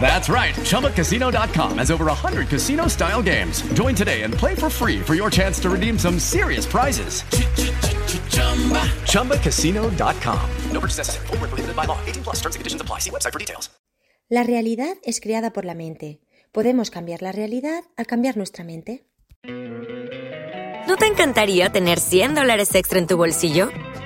That's right. ChumbaCasino.com has over 100 casino style games. Join today and play for free for your chance to redeem some serious prizes. ChumbaCasino.com. No purchase necessary. Full prohibited by law. 18 plus terms and conditions apply. See website for details. La realidad es creada por la mente. Podemos cambiar la realidad al cambiar nuestra mente. ¿No te encantaría tener 100 dólares extra en tu bolsillo?